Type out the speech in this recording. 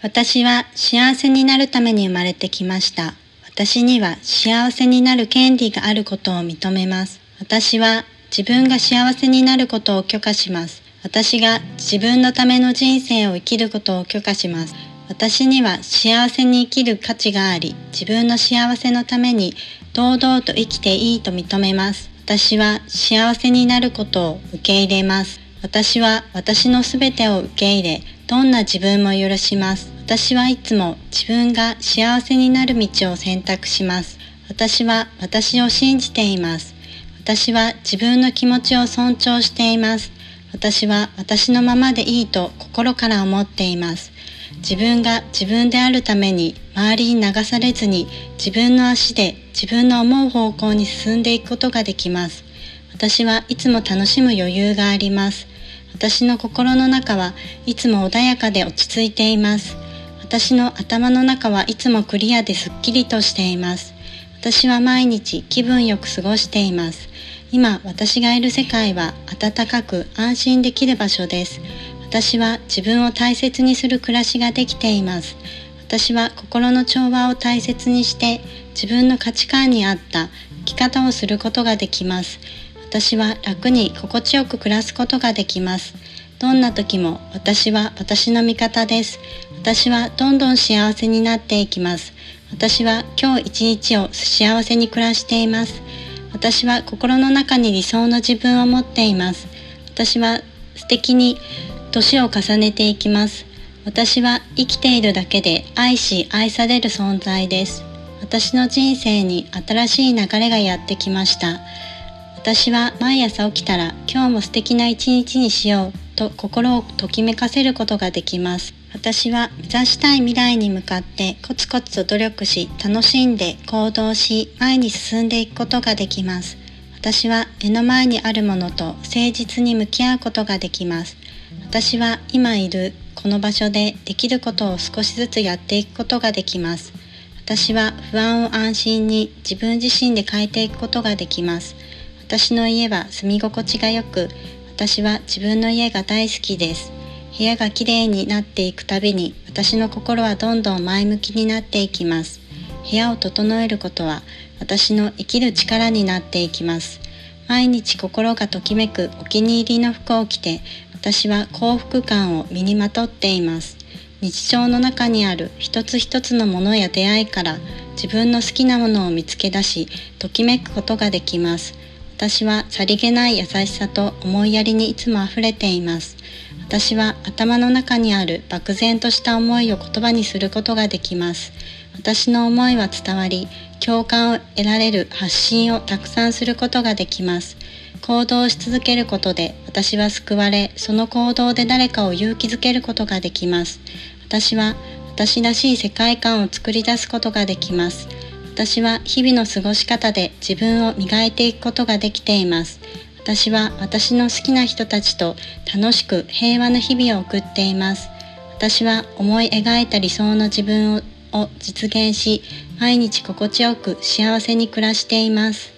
私は幸せになるために生まれてきました。私には幸せになる権利があることを認めます。私は自分が幸せになることを許可します。私が自分のための人生を生きることを許可します。私には幸せに生きる価値があり、自分の幸せのために堂々と生きていいと認めます。私は幸せになることを受け入れます。私は私のすべてを受け入れ、どんな自分も許します。私はいつも自分が幸せになる道を選択します。私は私を信じています。私は自分の気持ちを尊重しています。私は私のままでいいと心から思っています。自分が自分であるために周りに流されずに自分の足で自分の思う方向に進んでいくことができます。私はいつも楽しむ余裕があります。私の心の中はいつも穏やかで落ち着いています。私の頭の中はいつもクリアですっきりとしています。私は毎日気分よく過ごしています。今私がいる世界は暖かく安心できる場所です。私は自分を大切にする暮らしができています。私は心の調和を大切にして自分の価値観に合った生き方をすることができます。私は楽に心地よく暮らすことができます。どんな時も私は私の味方です。私はどんどん幸せになっていきます。私は今日一日を幸せに暮らしています。私は心の中に理想の自分を持っています。私は素敵に年を重ねていきます。私は生きているだけで愛し愛される存在です。私の人生に新しい流れがやってきました。私は毎朝起きたら今日も素敵な一日にしようと心をときめかせることができます。私は目指したい未来に向かってコツコツと努力し楽しんで行動し前に進んでいくことができます。私は目の前にあるものと誠実に向き合うことができます。私は今いるこの場所でできることを少しずつやっていくことができます。私は不安を安心に自分自身で変えていくことができます。私の家は住み心地が良く、私は自分の家が大好きです。部屋がきれいになっていくたびに、私の心はどんどん前向きになっていきます。部屋を整えることは、私の生きる力になっていきます。毎日心がときめくお気に入りの服を着て、私は幸福感を身にまとっています。日常の中にある一つ一つのものや出会いから自分の好きなものを見つけ出し、ときめくことができます。私はさりげない優しさと思いやりにいつも溢れています。私は頭の中にある漠然とした思いを言葉にすることができます。私の思いは伝わり、共感を得られる発信をたくさんすることができます。行動し続けることで私は救われ、その行動で誰かを勇気づけることができます。私は私らしい世界観を作り出すことができます。私は日々の過ごし方で自分を磨いていくことができています。私は私の好きな人たちと楽しく平和な日々を送っています。私は思い描いた理想の自分を実現し、毎日心地よく幸せに暮らしています。